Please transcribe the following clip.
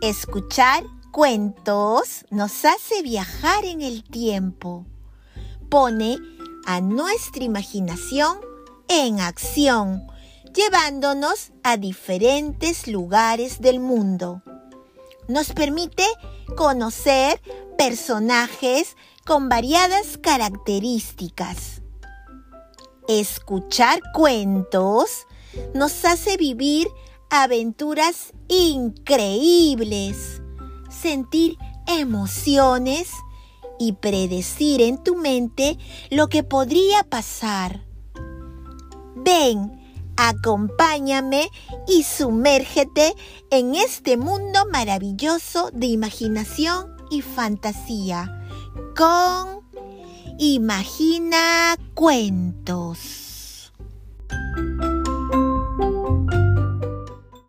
Escuchar cuentos nos hace viajar en el tiempo. Pone a nuestra imaginación en acción, llevándonos a diferentes lugares del mundo. Nos permite conocer personajes con variadas características. Escuchar cuentos nos hace vivir aventuras increíbles, sentir emociones y predecir en tu mente lo que podría pasar. Ven, acompáñame y sumérgete en este mundo maravilloso de imaginación y fantasía con Imagina Cuentos.